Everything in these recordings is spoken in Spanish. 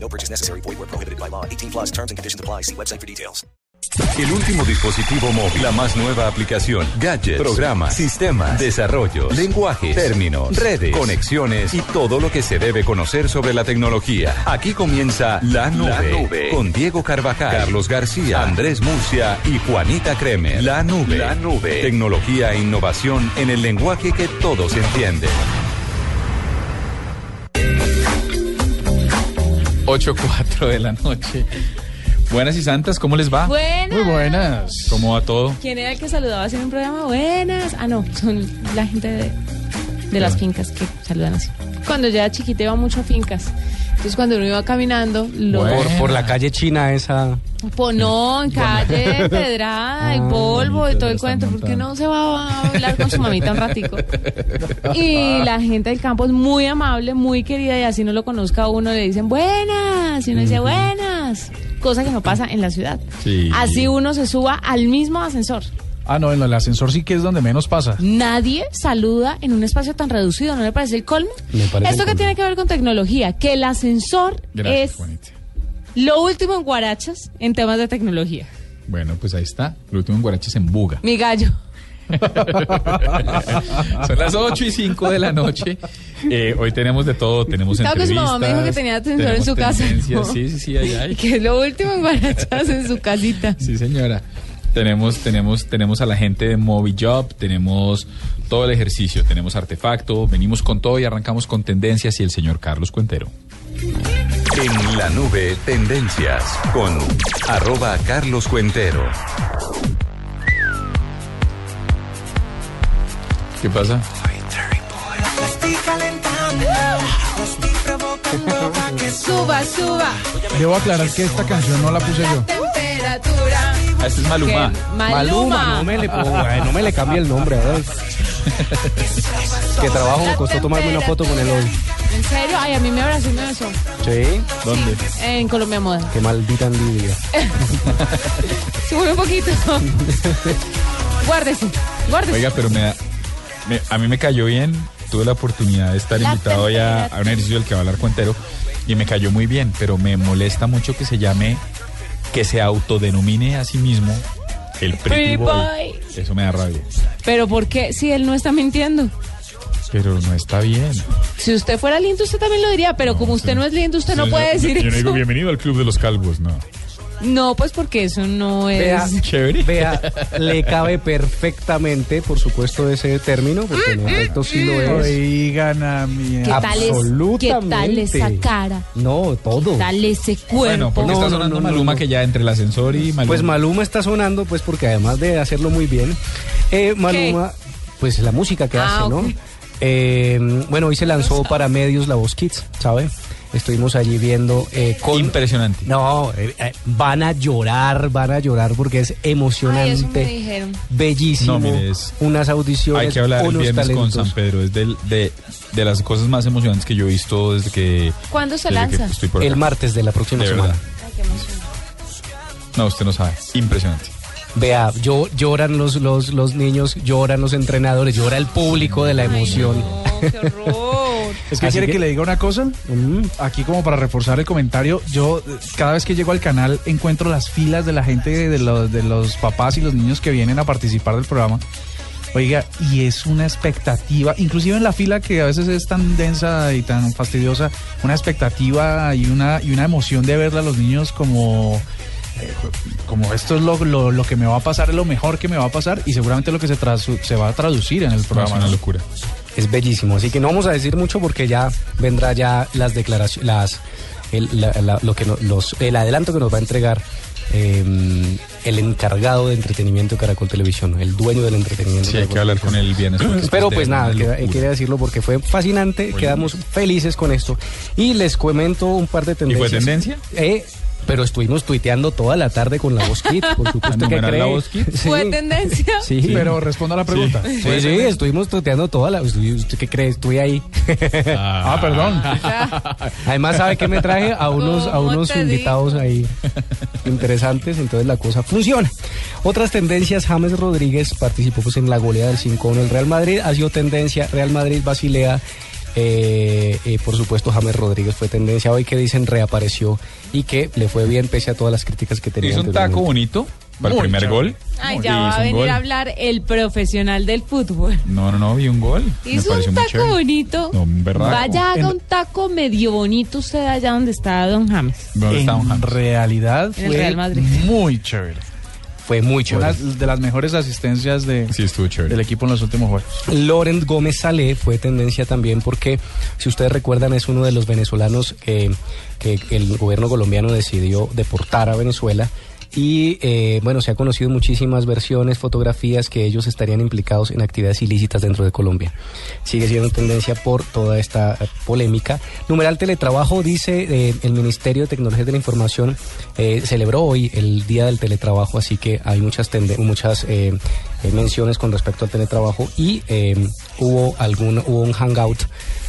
No purchase necessary. Void where prohibited by law. 18 plus terms and conditions apply. See website for details. El último dispositivo móvil, la más nueva aplicación, gadgets, programas, sistemas, desarrollos, lenguajes, términos, redes, conexiones y todo lo que se debe conocer sobre la tecnología. Aquí comienza La Nube, La Nube. con Diego Carvajal, Carlos García, Andrés Murcia y Juanita Kremer. La Nube, La Nube, tecnología e innovación en el lenguaje que todos entienden. 8.4 de la noche. Buenas y santas, ¿cómo les va? Buenas. Muy buenas. ¿Cómo va todo? ¿Quién era el que saludaba en un programa? Buenas. Ah, no, son la gente de, de las fincas que saludan así. Cuando yo era chiquita iba mucho a fincas. Entonces cuando uno iba caminando, lo... Bueno. Por, por la calle china esa. Pues no, en calle, pedrada y polvo y todo el cuento. ¿Por qué montando. no se va a hablar con su mamita un ratico? Y la gente del campo es muy amable, muy querida y así no lo conozca a uno le dicen buenas y uno dice buenas. Cosa que no pasa en la ciudad. Sí. Así uno se suba al mismo ascensor. Ah, no, en el ascensor sí que es donde menos pasa. Nadie saluda en un espacio tan reducido, ¿no le parece el colmo? Me parece Esto el que colmo. tiene que ver con tecnología, que el ascensor Gracias, es Juanita. lo último en Guarachas en temas de tecnología. Bueno, pues ahí está. Lo último en Guaraches en Buga. Mi gallo. Son las 8 y 5 de la noche. Eh, hoy tenemos de todo. Tenemos Claro que su entrevistas. mamá me dijo que tenía ascensor en su casa. Sí, sí, sí, ahí hay. Que es lo último en Guarachas en su casita. Sí, señora. Tenemos, tenemos, tenemos a la gente de Movijob, tenemos todo el ejercicio, tenemos artefacto, venimos con todo y arrancamos con tendencias y el señor Carlos Cuentero. En la nube, tendencias con arroba Carlos Cuentero. ¿Qué pasa? Suba, suba. Debo aclarar que esta canción no la puse yo. Temperatura. Ah, este es Maluma. Que Maluma. no me le, ponga, no me le cambie el nombre. a ver. que trabajo me costó tomarme una foto con él hoy. ¿En serio? Ay, a mí me abrazó y me besó. Sí, ¿Dónde? En Colombia Moda. qué maldita envidia. Sube un poquito. guárdese, guárdese. Oiga, pero me, da- me- a mí me cayó bien. Tuve la oportunidad de estar La invitado ya a un ejercicio del que va a hablar Cuentero y me cayó muy bien, pero me molesta mucho que se llame, que se autodenomine a sí mismo el Pretty Boy. Eso me da rabia. Pero ¿por qué? Si él no está mintiendo. Pero no está bien. Si usted fuera lindo, usted también lo diría, pero como usted no es lindo, usted no Yo puede decir Yo no eso. digo bienvenido al club de los calvos, no. No, pues porque eso no es... Vea, Chévere. vea, le cabe perfectamente, por supuesto, ese término, porque en efecto sí lo es. Oigan a mi... ¿Qué tal, es, ¿Qué tal esa cara? No, todo. ¿Qué tal ese cuerpo? Bueno, porque No, está sonando no, no, Maluma no. que ya entre el ascensor y Maluma. Pues Maluma está sonando, pues porque además de hacerlo muy bien, eh, Maluma, pues la música que Ah, hace, ¿no? Eh, bueno, hoy se lanzó para medios La Voz Kids, ¿sabe? Estuvimos allí viendo eh, con... Impresionante. No, eh, eh, van a llorar, van a llorar porque es Ay, eso me emocionante, dijeron. bellísimo, No, mire, es- unas audiciones, Hay que hablar el viernes con. San Pedro. Es del- de, de las cosas más emocionantes que yo he visto desde que. ¿Cuándo se lanza? estoy por. El martes de la próxima De semana. Ay, qué. No, usted no sabe. Impresionante. Vea, yo, lloran los, los, los niños, lloran los entrenadores, llora el público de la emoción. Ay, no, qué horror. Es que Así quiere que... que- le diga una cosa. Mm. Aquí como para reforzar el comentario, yo cada vez que llego al canal encuentro las filas de la gente, de los, de los papás y los niños que vienen a participar del programa. Oiga, y es una expectativa, inclusive en la fila que a veces es tan densa y tan fastidiosa, una expectativa y una, y una emoción de verla a los niños como, eh, como esto es lo, lo, lo que me va a pasar, es lo mejor que me va a pasar y seguramente lo que se, se va a traducir en el No, es programa. una locura. Es bellísimo, así que no vamos a decir mucho porque ya vendrá ya las declaraciones, las, el, la- la- lo que no- los, el adelanto que nos va a entregar eh, el encargado de entretenimiento de Caracol Televisión, el dueño del entretenimiento. Sí, hay que hablar con él esto Pero pues nada, quería decirlo porque fue fascinante, Muy quedamos felices con esto. Y les comento un par de ¿Y tendencias. fue tendencia? Eh, Pero estuvimos tuiteando toda la tarde con la voz kit, por supuesto que cree. la voz kit? Sí. ¿Fue tendencia? Sí. Pero responda a la pregunta. Sí, sí, estuvimos tuiteando toda la... ¿Usted qué cree? Estuve ahí. Ah, perdón. Además, ¿sabe qué me traje? A unos, a ¿Cómo unos invitados ahí interesantes, entonces la cosa funciona. Otras tendencias, James Rodríguez participó pues en la goleada del 5-1 del Real Madrid, ha sido tendencia, Real Madrid, Basilea, eh, eh, por supuesto James Rodríguez fue tendencia hoy que dicen reapareció y que le fue bien pese a todas las críticas que tenía. Hizo un taco bonito para el primer gol. Ay, ya va a venir gol. a hablar el profesional del fútbol. No, no, no, vi un gol. Hizo un taco bonito. No. Vaya, haga En- un taco medio bonito usted allá donde está Don James. ¿Dónde está Don En James? realidad En el fue Real Madrid. muy chévere. Fue muy Una chévere. de las mejores asistencias de, Sí, estuvo chévere. del equipo en los últimos juegos. Laurent Gómez Salé fue tendencia también porque, si ustedes recuerdan, es uno de los venezolanos que, que el gobierno colombiano decidió deportar a Venezuela. Y eh, bueno, se ha conocido muchísimas versiones, fotografías que ellos estarían implicados en actividades ilícitas dentro de Colombia. Sigue siendo tendencia por toda esta polémica. Numeral Teletrabajo dice eh, el Ministerio de Tecnología de la Información eh, celebró hoy el Día del Teletrabajo, así que hay muchas muchas eh, menciones con respecto al teletrabajo y hubo algún hubo un hangout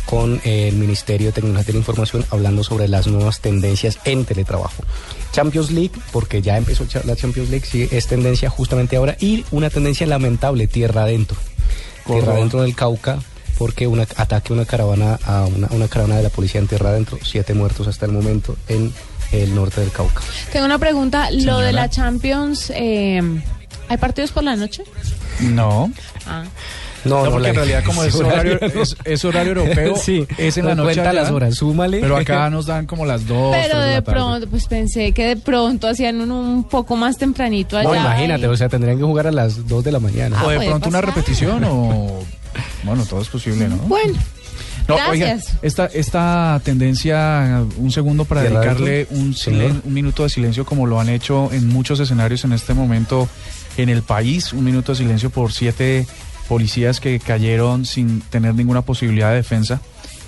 con el Ministerio de Tecnología de la Información hablando sobre las nuevas tendencias en teletrabajo. Champions League, porque ya empezó la Champions League, sí, es tendencia justamente ahora y una tendencia lamentable, tierra adentro. Tierra adentro del Cauca, porque un ataque a una caravana, a una, una caravana de la policía en tierra adentro, siete muertos hasta el momento en el norte del Cauca. Tengo una pregunta. Lo de la Champions, eh, ¿hay partidos por la noche? No. Ah. No, No, porque la- en realidad como es horario, es, es horario europeo, Sí, es en la no noche cuenta allá, las horas, súmale. Pero acá nos dan como las dos, Pero de de la tarde. pronto, pues pensé que de pronto hacían un, un poco más tempranito allá. No, imagínate, y- o sea, tendrían que jugar a las 2 de la mañana. Ah, O de puede pronto una repetición o... Bueno, todo es posible, ¿no? Bueno, No, Gracias. oiga, esta, esta tendencia, un segundo para ¿Tierra dedicarle un, silen- un minuto de silencio como lo han hecho en muchos escenarios en este momento en el país. Un minuto de silencio por siete policías que cayeron sin tener ninguna posibilidad de defensa.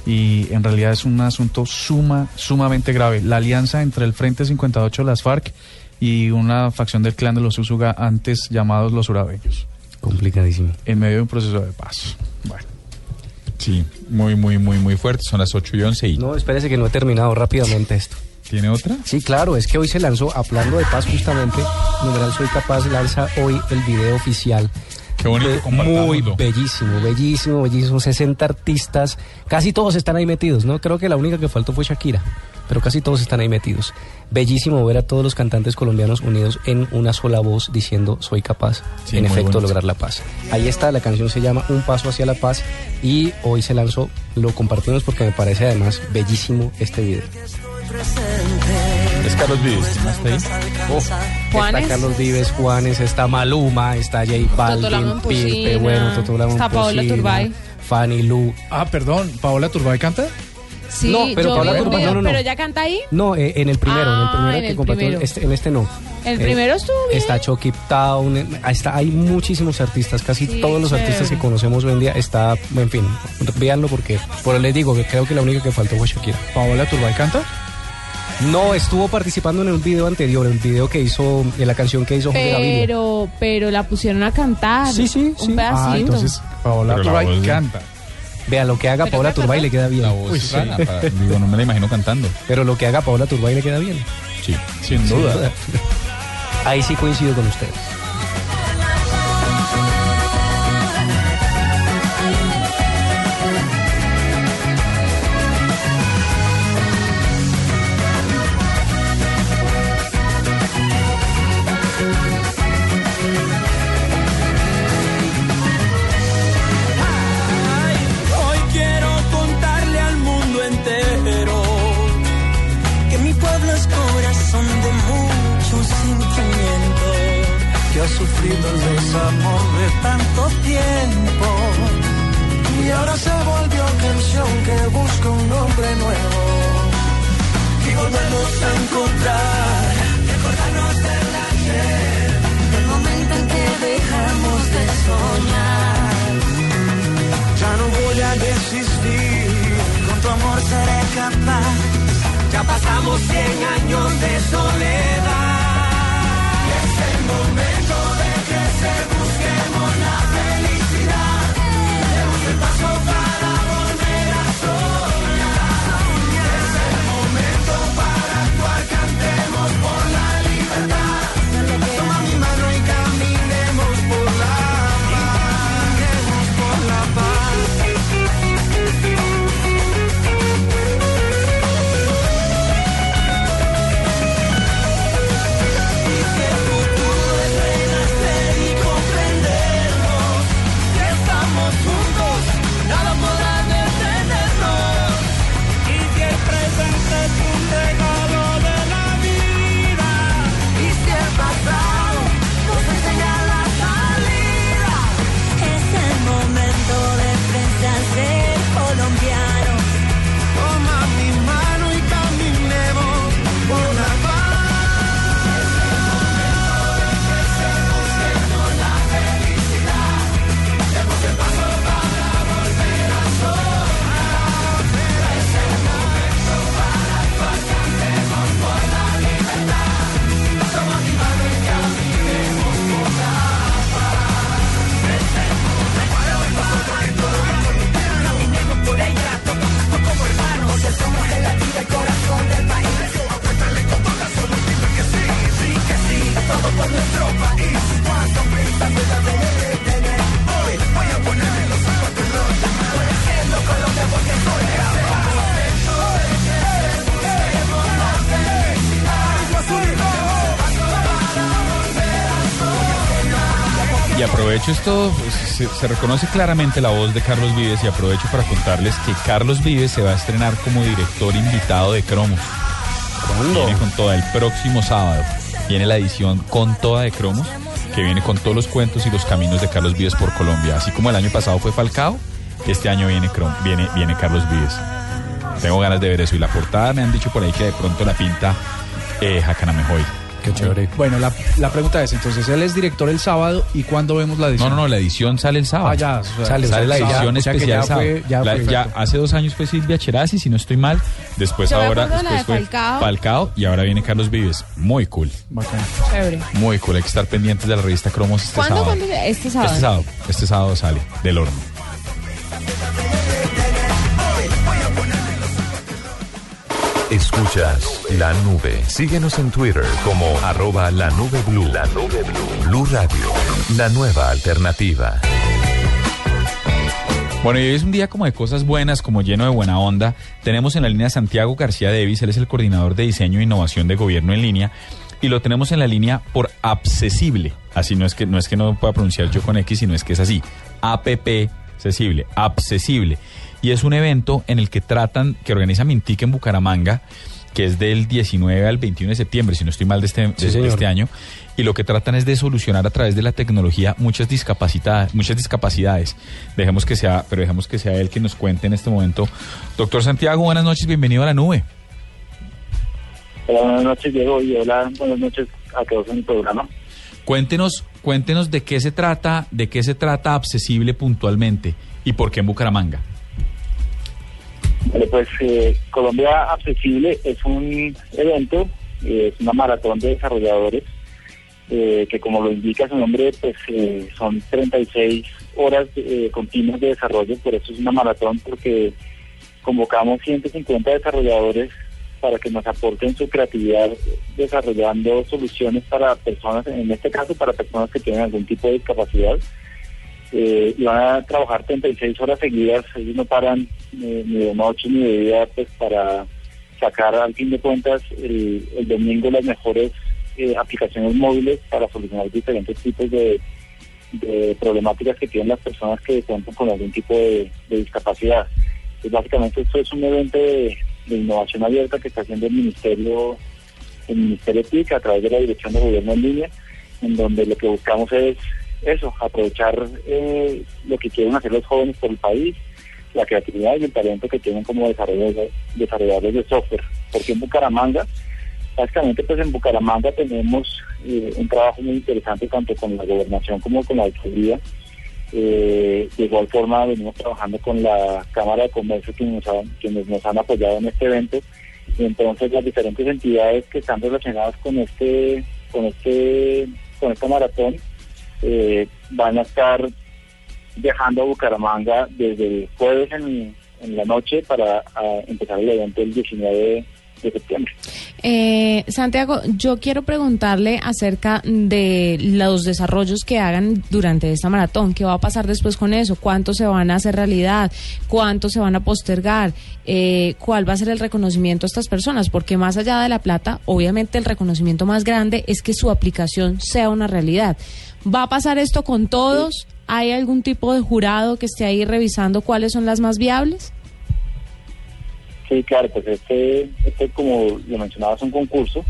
Y en realidad es un asunto suma, sumamente grave. La alianza entre el Frente 58 de las FARC y una facción del clan de los Usuga, antes llamados los Urabeños, Complicadísimo. en medio de un proceso de paz. Bueno. Sí, muy, muy, muy, muy fuerte. Son las 8 y 11 y... No, espérese que no he terminado rápidamente esto. ¿Tiene otra? Sí, claro, es que hoy se lanzó, hablando de paz justamente, Numeral Soy Capaz lanza hoy el video oficial. Qué bonito, Muy bellísimo, bellísimo, bellísimo. 60 artistas, casi todos están ahí metidos, ¿no? Creo que la única que faltó fue Shakira, pero casi todos están ahí metidos. Bellísimo ver a todos los cantantes colombianos unidos en una sola voz diciendo soy capaz, Sí, en efecto, bonito. lograr la paz. Ahí está, la canción se llama Un Paso hacia la Paz y hoy se lanzó, lo compartimos porque me parece además bellísimo este video. Carlos Vives. ¿quién más está ahí? Juanes. Está Carlos Vives, Juanes, está Maluma, está J Balvin, Pipe, bueno, Totolamo está Paola Turbay. Fanny Lu. Ah, perdón, Paola Turbay canta. sí, No, pero yo Paola vi un Turbay, video, no, no, no. Pero ya canta ahí. No, eh, en el primero, en el Ah, primero en que el compartió, primero. este- en este no. El Eh, primero estuvo bien. Está Chucky Town, eh, está, hay muchísimos artistas, casi Sí, todos los chévere. artistas que conocemos hoy en día está, en fin, véanlo porque, por les digo que creo que la única que faltó fue Shakira. Paola Turbay canta. No, estuvo participando en un video anterior, el video que hizo, en la canción que hizo Jorge Gaviria. Pero, pero la pusieron a cantar. Sí, sí, Un sí. pedacito. Ah, entonces Paola Pero Turbay voz canta. Vea, lo que haga Pero Paola ¿te Turbay le queda bien. La voz Uy, sí. para- digo, no me la imagino cantando. Pero lo que haga Paola Turbay le queda bien. Sí. Sin duda. Ahí sí coincido con ustedes. Esto, pues, se, se reconoce claramente la voz de Carlos Vives y aprovecho para contarles que Carlos Vives se va a estrenar como director invitado de Cromos. Viene con toda el próximo sábado. Viene la edición con toda de Cromos, que viene con todos los cuentos y los caminos de Carlos Vives por Colombia. Así como el año pasado fue Falcao, este año viene, Crom- viene, viene Carlos Vives. Tengo ganas de ver eso. Y la portada me han dicho por ahí que de pronto la pinta eh, Jacana Mejoy. Qué chévere. Bueno, la, la pregunta es, entonces, él es director el sábado y ¿cuándo vemos la No, edición? no, no, la edición sale el sábado. Ah, ya, o sea, Sale, Sale la edición o sea que especial ya sábado. fue- ya La- fue- ya hace dos años fue Silvia Cherasi, si no estoy mal. Después Yo ahora la después de fue Falcao. Falcao y ahora viene Carlos Vives. Muy cool. Chévere. muy cool. Hay que estar pendientes de la revista Cromos este ¿Cuándo, sábado. cuándo? Este sábado. Este sábado, este sábado sale del horno. Escuchas la nube. Síguenos en Twitter como arroba la nube blue. La nube blue. Blue Radio. La nueva alternativa. Bueno, y hoy es un día como de cosas buenas, como lleno de buena onda. Tenemos en la línea Santiago García Devis, él es el coordinador de diseño e innovación de gobierno en línea, y lo tenemos en la línea por accesible. Así no es que no es que no pueda pronunciar yo con X, sino es que es así. APP accesible, accesible. Y es un evento en el que tratan, que organiza Mintic en Bucaramanga, que es del 19 al 21 de septiembre, si no estoy mal de este, de- Sí, de señor. este año, y lo que tratan es de solucionar a través de la tecnología muchas discapacidades, muchas discapacidades. Dejemos que sea, pero dejemos que sea él que nos cuente en este momento. Doctor Santiago, buenas noches, bienvenido a la nube. Hola, buenas noches, Diego, y hola, buenas noches a todos en el programa. Cuéntenos, cuéntenos de qué se trata, de qué se trata accesible puntualmente y por qué en Bucaramanga. Vale, pues eh, Colombia Accesible es un evento, eh, es una maratón de desarrolladores eh, que como lo indica su nombre, pues eh, son 36 horas continuas de desarrollo, por eso es una maratón porque convocamos 150 desarrolladores para que nos aporten su creatividad desarrollando soluciones para personas, en este caso para personas que tienen algún tipo de discapacidad. Y van a trabajar 36 horas seguidas, ellos no paran ni de noche ni de día pues para sacar al fin de cuentas el, el domingo las mejores eh, aplicaciones móviles para solucionar diferentes tipos de, problemáticas que tienen las personas que cuentan con algún tipo de, discapacidad. Pues básicamente esto es un evento de, de innovación abierta que está haciendo el Ministerio, el Ministerio TIC a través de la Dirección de Gobierno en línea, en donde lo que buscamos es eso, aprovechar eh, lo que quieren hacer los jóvenes por el país, la creatividad y el talento que tienen como desarrolladores, desarrolladores de software. Porque en Bucaramanga, básicamente pues en Bucaramanga tenemos eh, un trabajo muy interesante tanto con la gobernación como con la alcaldía. Eh, de igual forma venimos trabajando con la Cámara de Comercio quienes nos han, quienes nos han apoyado en este evento, y entonces las diferentes entidades que están relacionadas con este con este con esta maratón eh, van a estar viajando a Bucaramanga desde el jueves en, la noche para a, empezar el evento el 19 Eh, Santiago, yo quiero preguntarle acerca de los desarrollos que hagan durante esta maratón. ¿Qué va a pasar después con eso? ¿Cuántos se van a hacer realidad? ¿Cuántos se van a postergar? Eh, ¿Cuál va a ser el reconocimiento a estas personas? Porque más allá de la plata, obviamente el reconocimiento más grande es que su aplicación sea una realidad. ¿Va a pasar esto con todos? ¿Hay algún tipo de jurado que esté ahí revisando cuáles son las más viables? Sí, claro, pues este, este como lo mencionaba, es un concurso.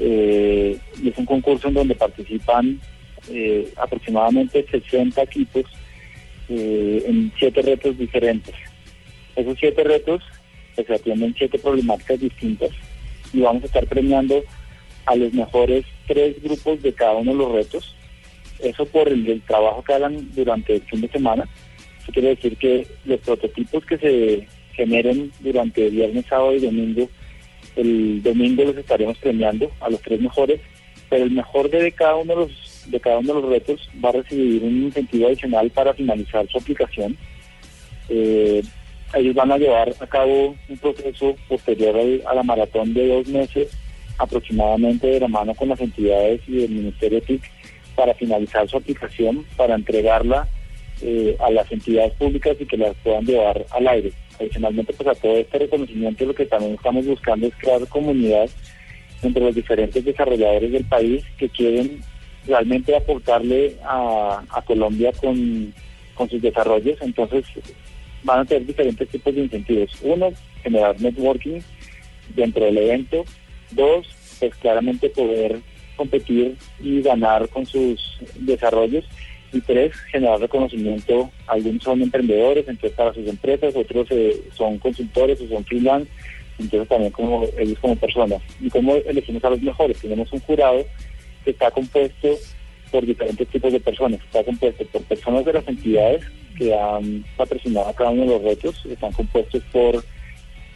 eh, y es un concurso en donde participan eh, aproximadamente 60 equipos eh, en siete retos diferentes. Esos siete retos pues, se atienden siete problemáticas distintas y vamos a estar premiando a los mejores tres grupos de cada uno de los retos. Eso por el, el trabajo que hagan durante el fin de semana. Eso quiere decir que los prototipos que se generen durante viernes, sábado y domingo, el domingo los estaremos premiando a los tres mejores, pero el mejor de cada uno de los de cada uno de los retos va a recibir un incentivo adicional para finalizar su aplicación. Eh, ellos van a llevar a cabo un proceso posterior al- a la maratón de dos meses aproximadamente de la mano con las entidades y el Ministerio TIC para finalizar su aplicación, para entregarla eh, a las entidades públicas y que las puedan llevar al aire. Adicionalmente, pues a todo este reconocimiento lo que también estamos buscando es crear comunidad entre los diferentes desarrolladores del país que quieren realmente aportarle a, Colombia con, con sus desarrollos. Entonces, van a tener diferentes tipos de incentivos. Uno, generar networking dentro del evento. Dos, pues claramente poder competir y ganar con sus desarrollos. Y tres, generar reconocimiento. Algunos son emprendedores, entonces para sus empresas, otros eh, son consultores o son freelance, entonces también como ellos como personas. ¿Y cómo elegimos a los mejores? Tenemos un jurado que está compuesto por diferentes tipos de personas. Está compuesto por personas de las entidades que han patrocinado a cada uno de los retos, están compuestos por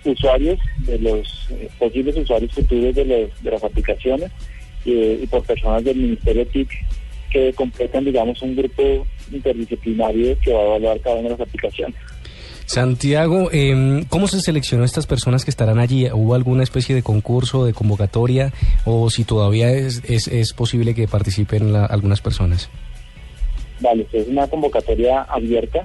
usuarios, de los eh, posibles usuarios futuros de, de las aplicaciones eh, y por personas del Ministerio TIC que completan, digamos, un grupo interdisciplinario que va a evaluar cada una de las aplicaciones. Santiago, em, ¿cómo se seleccionó estas personas que estarán allí? ¿Hubo alguna especie de concurso, de convocatoria? ¿O si todavía es, es, es posible que participen la- algunas personas? Vale, es una convocatoria abierta.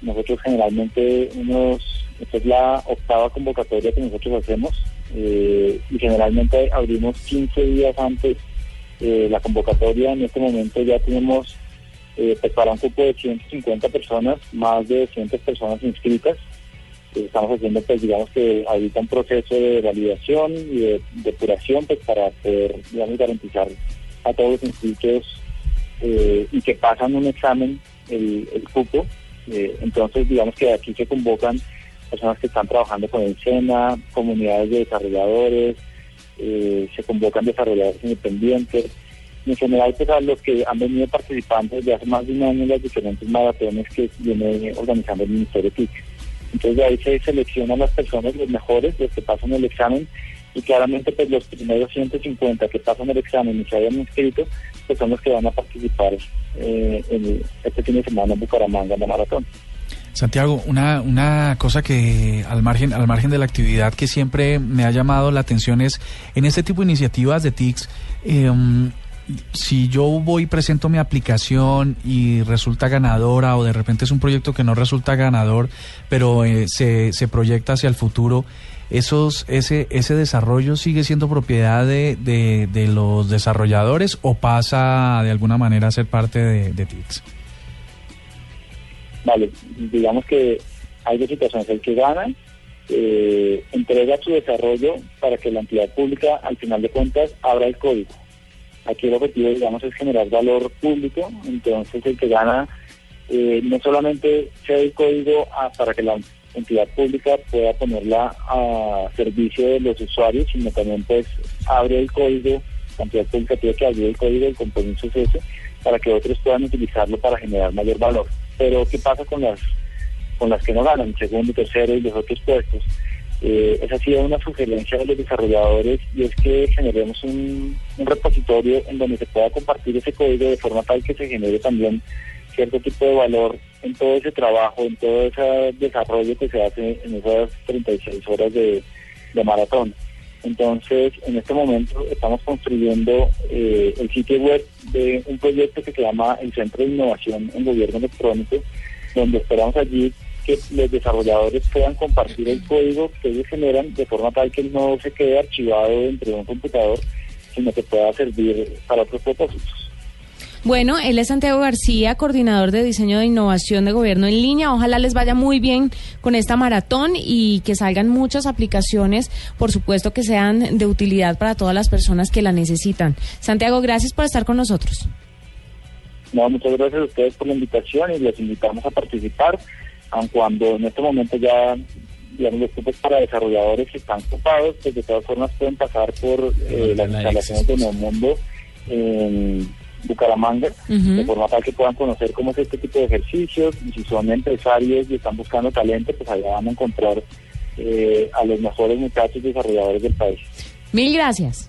Nosotros generalmente unos, esta es la octava convocatoria que nosotros hacemos eh, y generalmente abrimos 15 días antes eh, la convocatoria. En este momento ya tenemos eh, pues, para un grupo de 150 personas, más de 200 personas inscritas. Estamos haciendo, pues digamos que ahorita un proceso de validación y de depuración pues, para poder, digamos, garantizar a todos los inscritos eh, y que pasan un examen el, el cupo. Eh, entonces, digamos que aquí se convocan personas que están trabajando con el SENA, comunidades de desarrolladores, eh, se convocan desarrolladores independientes. En general, pues a los que han venido participando desde hace más de un año en las diferentes maratones que viene organizando el Ministerio TIC. Entonces, de ahí se seleccionan las personas, los mejores, los que pasan el examen, y claramente pues los primeros 150 que pasan el examen y se hayan inscrito, pues son los que van a participar eh, en este fin de semana en Bucaramanga en la maratón. Santiago, una, una cosa que al margen, al margen de la actividad que siempre me ha llamado la atención es en este tipo de iniciativas de TICS, eh, si yo voy y presento mi aplicación y resulta ganadora o de repente es un proyecto que no resulta ganador, pero eh, se, se proyecta hacia el futuro, esos, ese, ese desarrollo sigue siendo propiedad de, de, los desarrolladores o pasa de alguna manera a ser parte de, de TICS? Vale, digamos que hay dos situaciones. El que gana eh, entrega su desarrollo para que la entidad pública, al final de cuentas, abra el código. Aquí el objetivo, digamos, es generar valor público. Entonces, el que gana eh, no solamente cede el código a- para que la entidad pública pueda ponerla a servicio de los usuarios, sino también, pues, abre el código. La entidad pública tiene que abrir el código, el compromiso es ese, para que otros puedan utilizarlo para generar mayor valor. Pero, ¿qué pasa con las con las que no ganan, segundo, tercero y los otros puestos. Eh, esa ha sido una sugerencia de los desarrolladores y es que generemos un, repositorio en donde se pueda compartir ese código de forma tal que se genere también cierto tipo de valor en todo ese trabajo, en todo ese desarrollo que se hace en esas 36 horas de maratón. Entonces, en este momento estamos construyendo eh, el sitio web de un proyecto que se llama el Centro de Innovación en Gobierno Electrónico, donde esperamos allí que los desarrolladores puedan compartir el código que ellos generan de forma tal que no se quede archivado dentro de un computador, sino que pueda servir para otros propósitos. Bueno, él es Santiago García, coordinador de diseño de innovación de gobierno en línea. Ojalá les vaya muy bien con esta maratón y que salgan muchas aplicaciones, por supuesto que sean de utilidad para todas las personas que la necesitan. Santiago, gracias por estar con nosotros. No, muchas gracias a ustedes por la invitación y les invitamos a participar, aun cuando en este momento ya digamos, los grupos para desarrolladores que están ocupados, pues de todas formas pueden pasar por eh, las instalaciones de Nuevo Mundo Bucaramanga, de forma tal que puedan conocer cómo es este tipo de ejercicios, y si son empresarios y están buscando talento, pues allá van a encontrar eh, a los mejores muchachos desarrolladores del país. Mil gracias.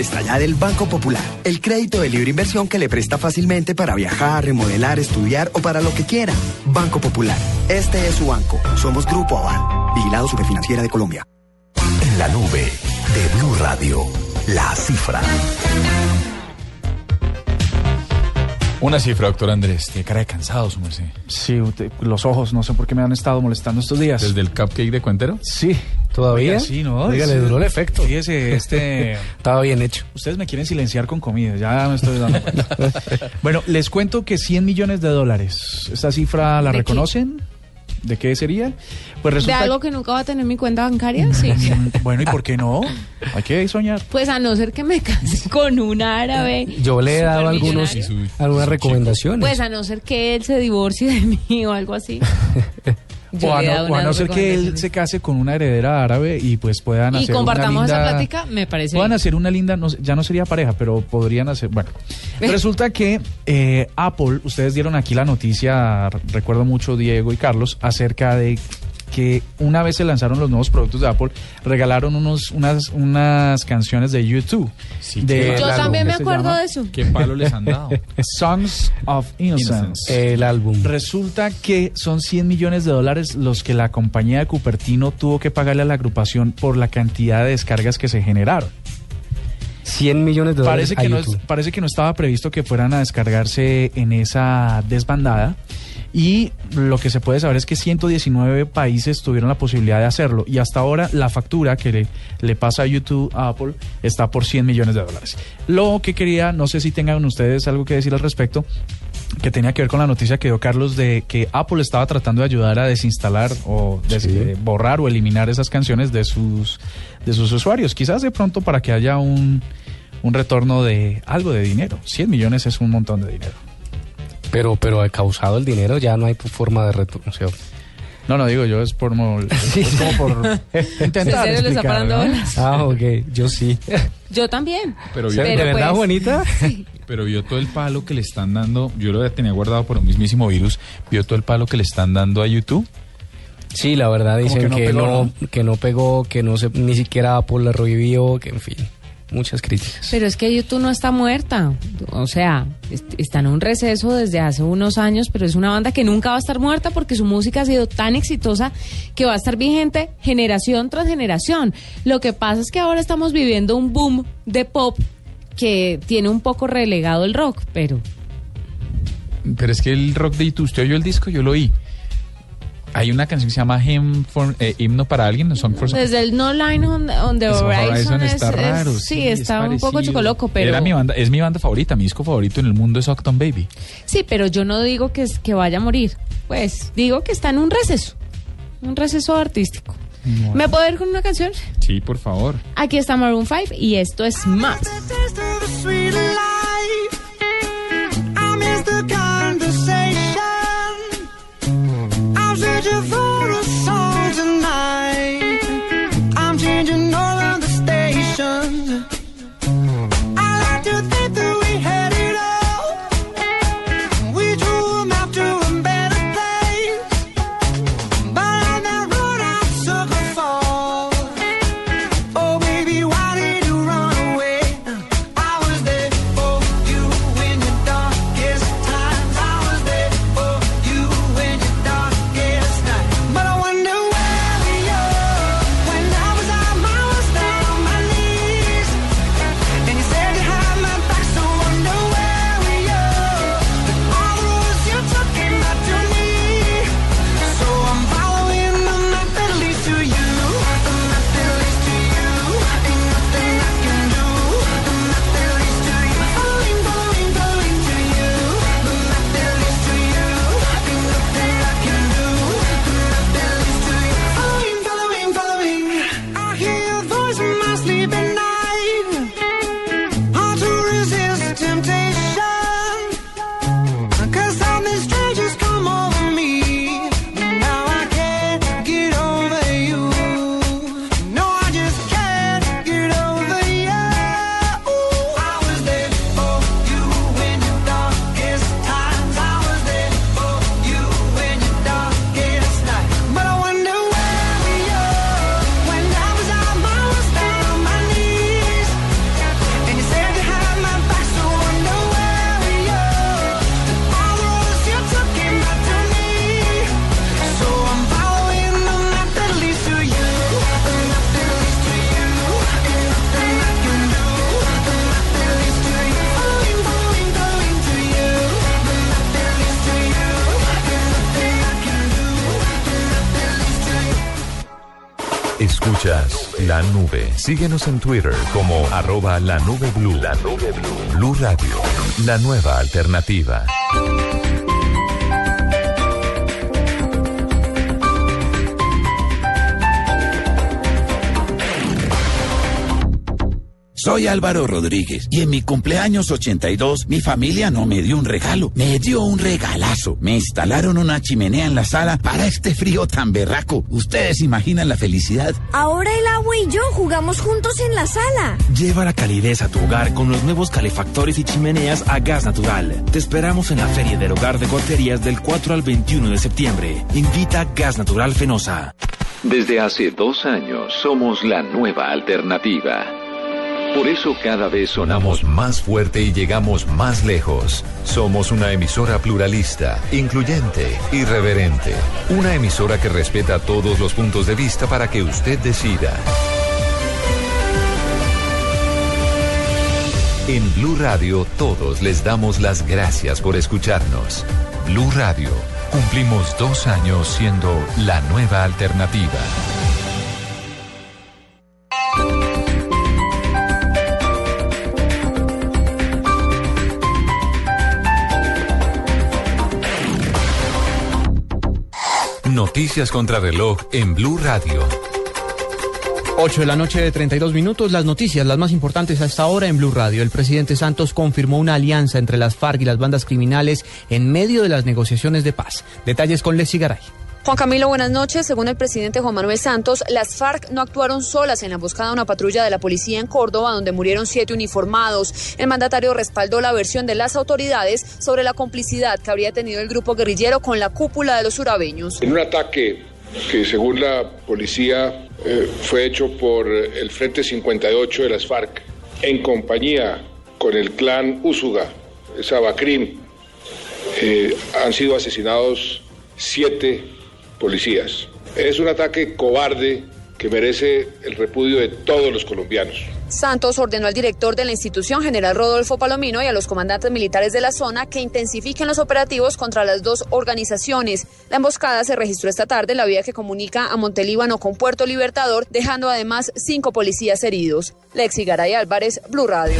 Ya del Banco Popular. El crédito de libre inversión que le presta fácilmente para viajar, remodelar, estudiar o para lo que quiera. Banco Popular. Este es su banco. Somos Grupo Aval. Vigilado Superfinanciera de Colombia. En la nube de Blue Radio, la cifra. Una cifra, doctor Andrés. Tiene cara de cansado, su merced. Sí, usted- los ojos, no sé por qué me han estado molestando estos días. ¿Desde el cupcake de Cuentero? Sí. ¿Todavía? Oiga, sí, ¿no? Oiga, le duró el efecto. Fíjese, este... Estaba bien hecho. Ustedes me quieren silenciar con comida, ya me estoy dando cuenta. bueno, les cuento que 100 millones de dólares. ¿Esta cifra la ¿De qué? ¿De qué sería? Pues ¿De resulta algo que nunca va a tener mi cuenta bancaria? Sí. Bueno, ¿y por qué no? Hay que soñar. Pues a no ser que me case con un árabe. Yo le he dado algunos, algunas recomendaciones. Pues a no ser que él se divorcie de mí o algo así. O a no, dado o a unas no ser que él se case con una heredera árabe y pues puedan Y hacer compartamos una linda... esa plática, me parece Puedan bien. hacer una linda, no ya no sería pareja, pero podrían hacer, bueno. Resulta que eh, Apple, ustedes dieron aquí la noticia, recuerdo mucho Diego y Carlos, acerca de que una vez se lanzaron los nuevos productos de Apple, regalaron unos, unas, unas canciones de YouTube. de Yo también me ¿qué se acuerdo de eso. ¿Qué palo les han dado? Songs of Innocence. El álbum. Resulta que son 100 millones de dólares los que la compañía de Cupertino tuvo que pagarle a la agrupación por la cantidad de descargas que se generaron. 100 millones de dólares a no, parece que no estaba previsto que fueran a descargarse en esa desbandada. Y lo que se puede saber es que 119 países tuvieron la posibilidad de hacerlo. Y hasta ahora la factura que le, le pasa a YouTube, a Apple, está por 100 millones de dólares. Lo que quería, no sé si tengan ustedes algo que decir al respecto, que tenía que ver con la noticia que dio Carlos de que Apple estaba tratando de ayudar a desinstalar o des- eh, borrar o eliminar esas canciones de sus, de sus usuarios. Quizás de pronto para que haya un, un retorno de algo de dinero. 100 millones es un montón de dinero. Pero, pero causado el dinero ya no hay forma de retorno. No, no digo yo, es por mo- es como por intentar ¿En serio le está explicar, parando ¿no? bolas? Ah, ok, yo sí. Yo también. Pero, ¿De vio, verdad, pues, Juanita? pero vio todo el palo que le están dando. Yo lo tenía guardado por un mismísimo virus. Vio todo el palo que le están dando a YouTube. Sí, la verdad dicen que no que, pegó, no, que no pegó, que no se, ni siquiera Apple la revivió, que en fin, muchas críticas. Pero es que YouTube no está muerta. O sea, est- está en un receso desde hace unos años, pero es una banda que nunca va a estar muerta porque su música ha sido tan exitosa que va a estar vigente generación tras generación. Lo que pasa es que ahora estamos viviendo un boom de pop que tiene un poco relegado el rock, pero Pero es que el rock de YouTube, ¿usted oyó el disco? Yo lo oí. Hay una canción que se llama Hymn for- eh, Himno para alguien, no Song for desde el No Line on, on the Horizon, Horizon es- está es- raro. sí, es está un poco chocoloco, pero Era mi banda, es mi banda favorita, mi disco favorito en el mundo es Octon Baby. sí, pero yo no digo que, es- que vaya a morir, pues digo que está en un receso, un receso artístico. ¿Me puedo ir con una canción? Sí, por favor. Aquí está Maroon 5 y esto es más. Escuchas la nube. Síguenos en Twitter como arroba la nube blue. La nube blue. Blue Radio, la nueva alternativa. Soy Álvaro Rodríguez y en mi cumpleaños 82 mi familia no me dio un regalo, me dio un regalazo. Me instalaron una chimenea en la sala para este frío tan berraco. Ustedes imaginan la felicidad. Ahora el agua y yo jugamos juntos en la sala. Lleva la calidez a tu hogar con los nuevos calefactores y chimeneas a gas natural. Te esperamos en la Feria del Hogar de Cuarterías del 4 al 21 de septiembre. Invita Gas Natural Fenosa. Desde hace dos años somos la nueva alternativa. Por eso cada vez sonamos más fuerte y llegamos más lejos. Somos una emisora pluralista, incluyente, irreverente. Una emisora que respeta todos los puntos de vista para que usted decida. En Blue Radio todos les damos las gracias por escucharnos. Blue Radio, cumplimos dos años siendo la nueva alternativa. Noticias contra reloj en Blue Radio. 8 de la noche de 32 minutos, las noticias, las más importantes a esta hora en Blue Radio. El presidente Santos confirmó una alianza entre las FARC y las bandas criminales en medio de las negociaciones de paz. Detalles con Leslie Garay. Juan Camilo, buenas noches. Según el presidente Juan Manuel Santos, las FARC no actuaron solas en la emboscada de una patrulla de la policía en Córdoba, donde murieron siete uniformados. El mandatario respaldó la versión de las autoridades sobre la complicidad que habría tenido el grupo guerrillero con la cúpula de los urabeños. En un ataque que según la policía eh, fue hecho por el Frente 58 de las FARC en compañía con el clan Úsuga Sabacrim eh, han sido asesinados siete policías. Es un ataque cobarde que merece el repudio de todos los colombianos. Santos ordenó al director de la institución, general Rodolfo Palomino, y a los comandantes militares de la zona que intensifiquen los operativos contra las dos organizaciones. La emboscada se registró esta tarde en la vía que comunica a Montelíbano con Puerto Libertador, dejando además cinco policías heridos. Lexi Garay Álvarez, Blue Radio.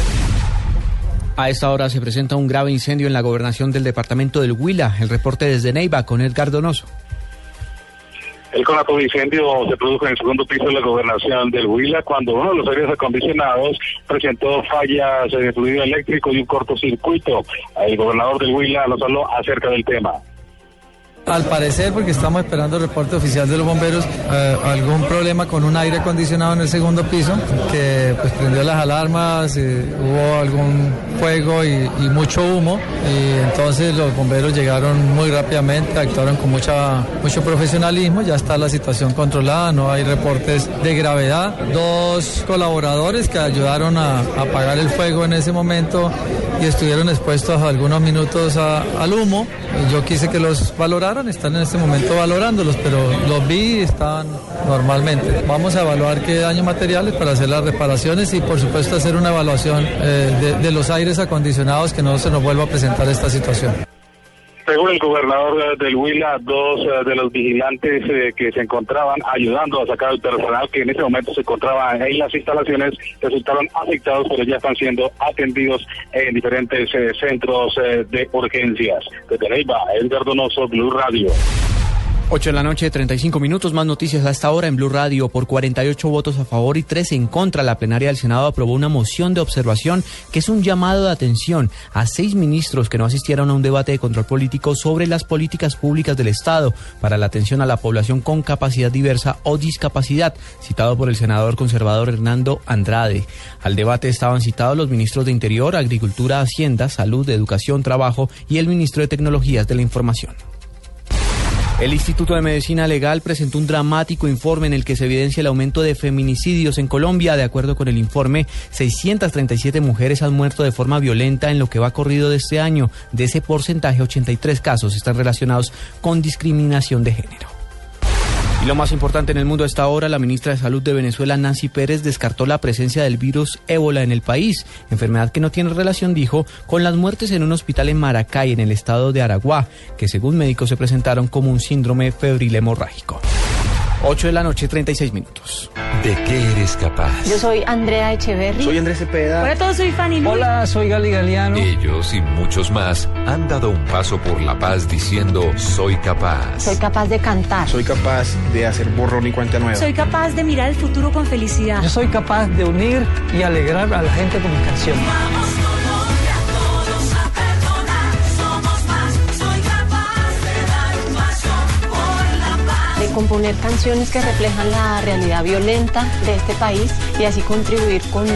A esta hora se presenta un grave incendio en la gobernación del departamento del Huila. El reporte desde Neiva con Edgar Donoso. El conato de incendio se produjo en el segundo piso de la gobernación del Huila cuando uno de los aires acondicionados presentó fallas de fluido eléctrico y un cortocircuito. El gobernador del Huila nos habló acerca del tema. Al parecer, porque estamos esperando el reporte oficial de los bomberos, eh, algún problema con un aire acondicionado en el segundo piso que pues prendió las alarmas, eh, hubo algún fuego y, mucho humo y entonces los bomberos llegaron muy rápidamente, actuaron con mucha, mucho profesionalismo, ya está la situación controlada, no hay reportes de gravedad. Dos colaboradores que ayudaron a, apagar el fuego en ese momento y estuvieron expuestos algunos minutos al humo. Yo quise que los están en este momento valorándolos, pero los vi y estaban normalmente. Vamos a evaluar qué daños materiales para hacer las reparaciones y por supuesto hacer una evaluación eh, de, de los aires acondicionados que no se nos vuelva a presentar esta situación. Según el gobernador del Huila, dos uh, de los vigilantes eh, que se encontraban ayudando a sacar al personal que en ese momento se encontraba en las instalaciones resultaron afectados, pero ya están siendo atendidos en diferentes eh, centros eh, de urgencias. Desde Neiva, Edgar Donoso, Blue Radio. 8 de la noche, 35 minutos, más noticias a esta hora en Blue Radio. Por 48 votos a favor y 3 en contra, la plenaria del Senado aprobó una moción de observación que es un llamado de atención a seis ministros que no asistieron a un debate de control político sobre las políticas públicas del Estado para la atención a la población con capacidad diversa o discapacidad, citado por el senador conservador Hernando Andrade. Al debate estaban citados los ministros de Interior, Agricultura, Hacienda, Salud, Educación, Trabajo y el ministro de Tecnologías de la Información. El Instituto de Medicina Legal presentó un dramático informe en el que se evidencia el aumento de feminicidios en Colombia. De acuerdo con el informe, 637 mujeres han muerto de forma violenta en lo que va corrido de este año. De ese porcentaje, 83 casos están relacionados con discriminación de género. Y lo más importante en el mundo a esta hora, la ministra de Salud de Venezuela, Nancy Pérez, descartó la presencia del virus ébola en el país, enfermedad que no tiene relación, dijo, con las muertes en un hospital en Maracay, en el estado de Aragua, que según médicos se presentaron como un síndrome febril hemorrágico. 8 de la noche, 36 minutos. ¿De qué eres capaz? Yo soy Andrea Echeverry. Soy Andrés Cepeda. Hola a todos, soy Fanny Lu. Hola, soy Gali Galeano. Ellos y muchos más han dado un paso por la paz diciendo soy capaz. Soy capaz de cantar. Soy capaz de hacer borrón y cuenta nueva. Soy capaz de mirar el futuro con felicidad. Yo soy capaz de unir y alegrar a la gente con mi canción. Vamos componer canciones que reflejan la realidad violenta de este país y así contribuir con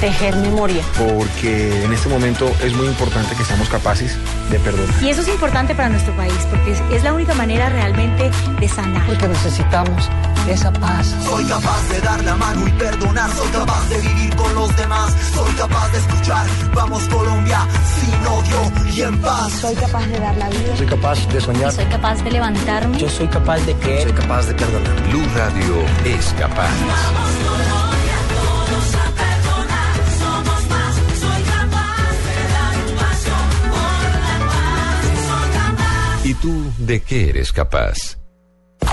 tejer memoria. Porque en este momento es muy importante que seamos capaces de perdonar. Y eso es importante para nuestro país, porque es, es la única manera realmente de sanar. Porque necesitamos esa paz. Soy capaz de dar la mano y perdonar, soy capaz de vivir con los demás, soy capaz de escuchar, vamos Colombia, sin odio y en paz. Soy capaz de dar la vida. Soy capaz de soñar. Soy capaz de levantarme. Yo soy capaz de creer. Soy capaz de perdonar. Blue Radio es capaz. Vamos Colombia, todos a perdonar, somos más, soy capaz de dar un paso por la paz, soy capaz. ¿Y tú de qué eres capaz?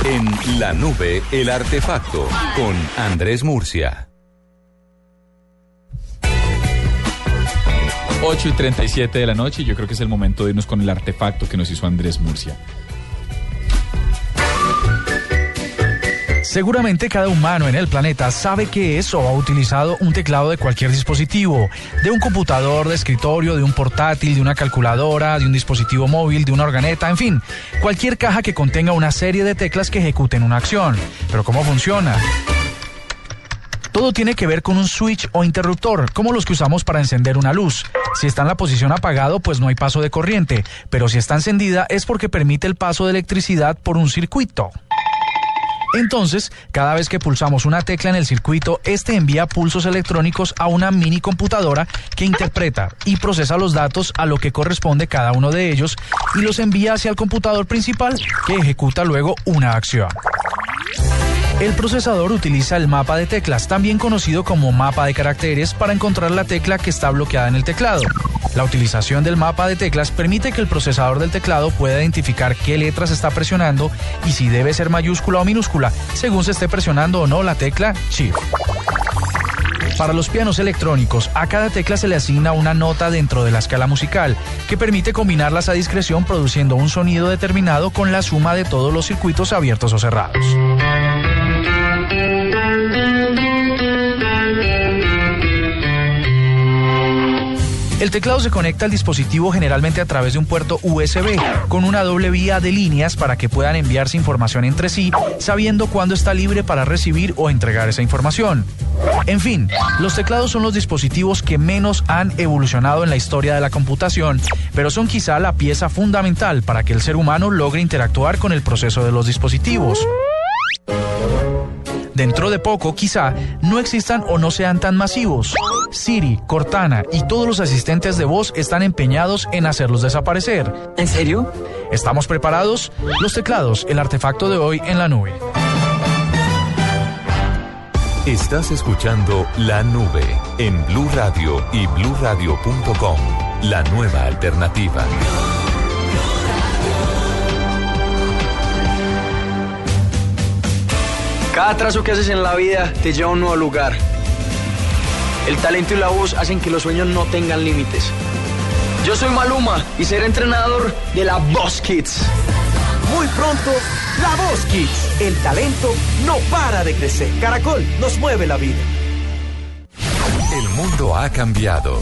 En la nube, el artefacto con Andrés Murcia. 8 y 37 de la noche yo creo que es el momento de irnos con el artefacto que nos hizo Andrés Murcia. Seguramente cada humano en el planeta sabe qué es o ha utilizado un teclado de cualquier dispositivo, de un computador de escritorio, de un portátil, de una calculadora, de un dispositivo móvil, de una organeta, en fin, cualquier caja que contenga una serie de teclas que ejecuten una acción. Pero ¿cómo funciona? Todo tiene que ver con un switch o interruptor, como los que usamos para encender una luz. Si está en la posición apagado, pues no hay paso de corriente, pero si está encendida es porque permite el paso de electricidad por un circuito. Entonces, cada vez que pulsamos una tecla en el circuito, este envía pulsos electrónicos a una mini computadora que interpreta y procesa los datos a lo que corresponde cada uno de ellos y los envía hacia el computador principal que ejecuta luego una acción. El procesador utiliza el mapa de teclas, también conocido como mapa de caracteres, para encontrar la tecla que está bloqueada en el teclado. La utilización del mapa de teclas permite que el procesador del teclado pueda identificar qué letras está presionando y si debe ser mayúscula o minúscula, según se esté presionando o no la tecla Shift. Para los pianos electrónicos, a cada tecla se le asigna una nota dentro de la escala musical, que permite combinarlas a discreción produciendo un sonido determinado con la suma de todos los circuitos abiertos o cerrados. El teclado se conecta al dispositivo generalmente a través de un puerto USB, con una doble vía de líneas para que puedan enviarse información entre sí, sabiendo cuándo está libre para recibir o entregar esa información. En fin, los teclados son los dispositivos que menos han evolucionado en la historia de la computación, pero son quizá la pieza fundamental para que el ser humano logre interactuar con el proceso de los dispositivos. Dentro de poco, quizá, no existan o no sean tan masivos. Siri, Cortana y todos los asistentes de voz están empeñados en hacerlos desaparecer. ¿En serio? ¿Estamos preparados? Los teclados, el artefacto de hoy en la nube. Estás escuchando La Nube en Blue Radio y bluradio.com. La nueva alternativa. Cada trazo que haces en la vida te lleva a un nuevo lugar. El talento y la voz hacen que los sueños no tengan límites. Yo soy Maluma y seré entrenador de la Boss Kids. Muy pronto, La Voz Kids. El talento no para de crecer. Caracol nos mueve la vida. El mundo ha cambiado.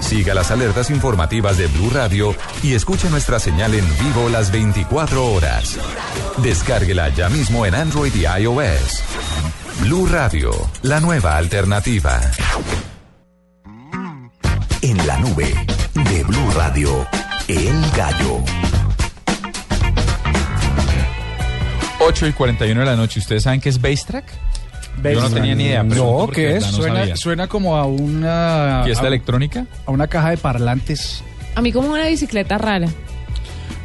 Siga las alertas informativas de Blue Radio y escuche nuestra señal en vivo las 24 horas. Descárguela ya mismo en Android y iOS. Blue Radio, la nueva alternativa. En la nube de Blue Radio, El Gallo. 8 y 41 de la noche. ¿Ustedes saben qué es Bass Track? Yo no tenía ni idea. No, ¿qué es? no suena, sabía. suena como a una... ¿Fiesta a- electrónica? A una caja de parlantes. A mí como una bicicleta rara.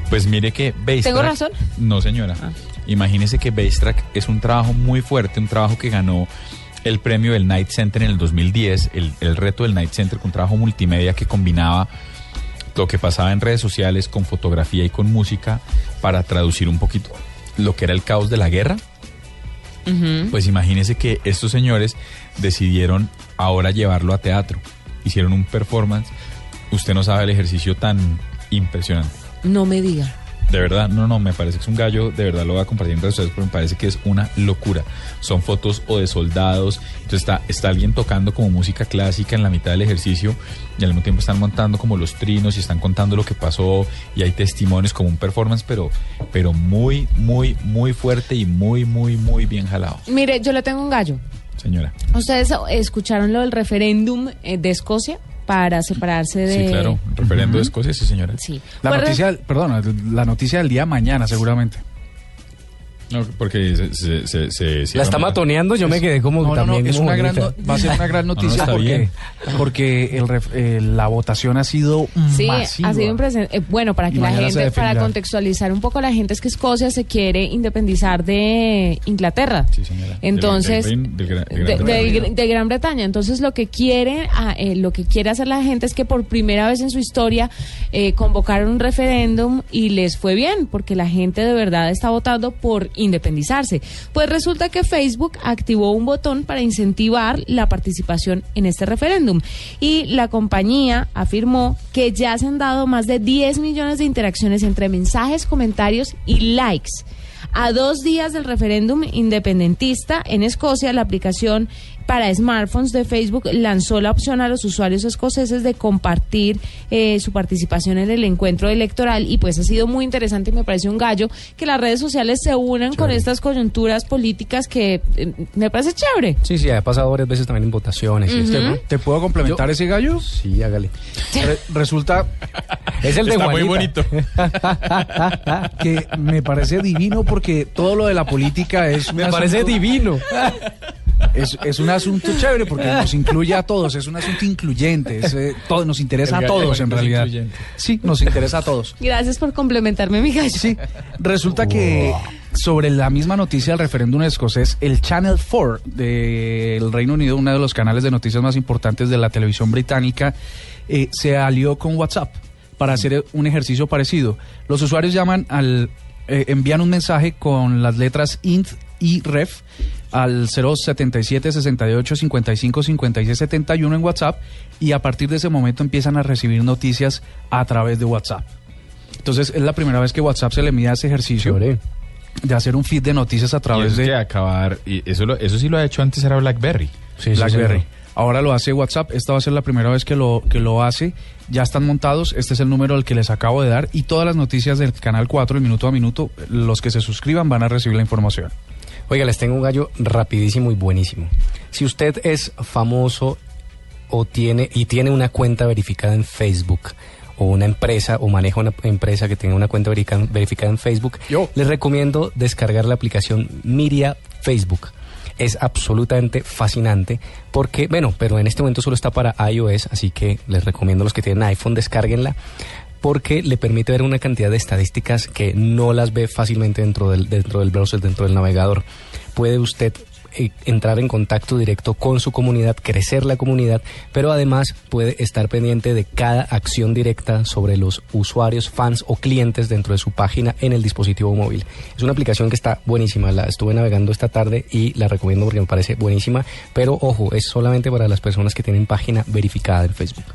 Pues mire que Bass ¿Tengo Track- razón? No, señora. Imagínese que Bass Track es un trabajo muy fuerte, un trabajo que ganó el premio del Night Center en el 2010, el, el reto del Night Center con un trabajo multimedia que combinaba lo que pasaba en redes sociales con fotografía y con música para traducir un poquito lo que era el caos de la guerra. Pues imagínese que estos señores decidieron ahora llevarlo a teatro. Hicieron un performance. Usted no sabe el ejercicio tan impresionante. No me diga. De verdad, no, no, me parece que es un gallo, de verdad lo voy a compartir en redes sociales porque me parece que es una locura. Son fotos o de soldados, entonces está, está alguien tocando como música clásica en la mitad del ejercicio y al mismo tiempo están montando como los trinos y están contando lo que pasó y hay testimonios como un performance, pero, pero muy, muy, muy fuerte y muy, muy, muy bien jalado, Mire, yo le tengo un gallo. señora. ¿Ustedes escucharon lo del referéndum eh, de Escocia para separarse de... Sí, claro, referendo de Escocia, sí, señora. Sí. La Pues, noticia, perdón, la noticia del día mañana seguramente. No, porque se, se, se, se- se- La está matoneando, yo me quedé como No, no, no, también es como una gran no- va a ser una gran No, no, noticia porque, porque el ref- eh, la votación ha sido Sí, masiva. ha sido impresionante. Eh, bueno, para que Y la gente, para contextualizar un poco a la gente, es que Escocia se quiere independizar de Inglaterra. Entonces, de, Gran de- Bretaña. de Gran Bretaña. Entonces, lo que quiere, eh, lo que quiere hacer la gente es que por primera vez en su historia eh, convocaron un referéndum y les fue bien, porque la gente de verdad está votando por independizarse. Pues resulta que Facebook activó un botón para incentivar la participación en este referéndum y la compañía afirmó que ya se han dado más de 10 millones de interacciones entre mensajes, comentarios y likes A dos días del referéndum independentista en Escocia, la aplicación para smartphones de Facebook lanzó la opción a los usuarios escoceses de compartir eh, su participación en el encuentro electoral y pues ha sido muy interesante y me parece un gallo que las redes sociales se unan con estas coyunturas políticas que eh, me parece chévere. Sí, sí, ha pasado varias veces también en votaciones. ¿Te puedo complementar ese gallo? Sí, hágale. Re- resulta Es el de Está muy Juanita. que me parece divino porque todo lo de la política es Me parece asunto- divino. Es, es un asunto chévere porque nos incluye a todos, es un asunto incluyente, es, eh, todo, nos interesa El a todos en realidad. incluyente. Sí, nos interesa a todos. Gracias por complementarme, mi gallo. Sí, resulta que sobre la misma noticia del referéndum escocés, el Channel 4 del Reino Unido, uno de los canales de noticias más importantes de la televisión británica, eh, se alió con WhatsApp para hacer un ejercicio parecido. Los usuarios llaman al eh, envían un mensaje con las letras int y ref al 077 68 55 56 71 en WhatsApp y a partir de ese momento empiezan a recibir noticias a través de WhatsApp. Entonces es la primera vez que WhatsApp se le mide a ese ejercicio de hacer un feed de noticias a Y través eso de que acabar, y eso, lo- eso sí lo ha hecho antes, era BlackBerry. BlackBerry. Ahora lo hace WhatsApp. Esta va a ser la primera vez que lo, que lo hace. Ya están montados. Este es el número al que les acabo de dar. Y todas las noticias del canal 4, el minuto a minuto, los que se suscriban van a recibir la información. Oiga, les tengo un gallo rapidísimo y buenísimo. Si usted es famoso o tiene y tiene una cuenta verificada en Facebook o una empresa o maneja una empresa que tenga una cuenta verificada en Facebook, les recomiendo descargar la aplicación Miria Facebook. Es absolutamente fascinante porque, bueno, pero en este momento solo está para iOS, así que les recomiendo a los que tienen iPhone, descárguenla porque le permite ver una cantidad de estadísticas que no las ve fácilmente dentro del, dentro del browser, dentro del navegador. Puede usted eh, entrar en contacto directo con su comunidad, crecer la comunidad, pero además puede estar pendiente de cada acción directa sobre los usuarios, fans o clientes dentro de su página en el dispositivo móvil. Es una aplicación que está buenísima, la estuve navegando esta tarde y la recomiendo porque me parece buenísima, pero ojo, es solamente para las personas que tienen página verificada en Facebook.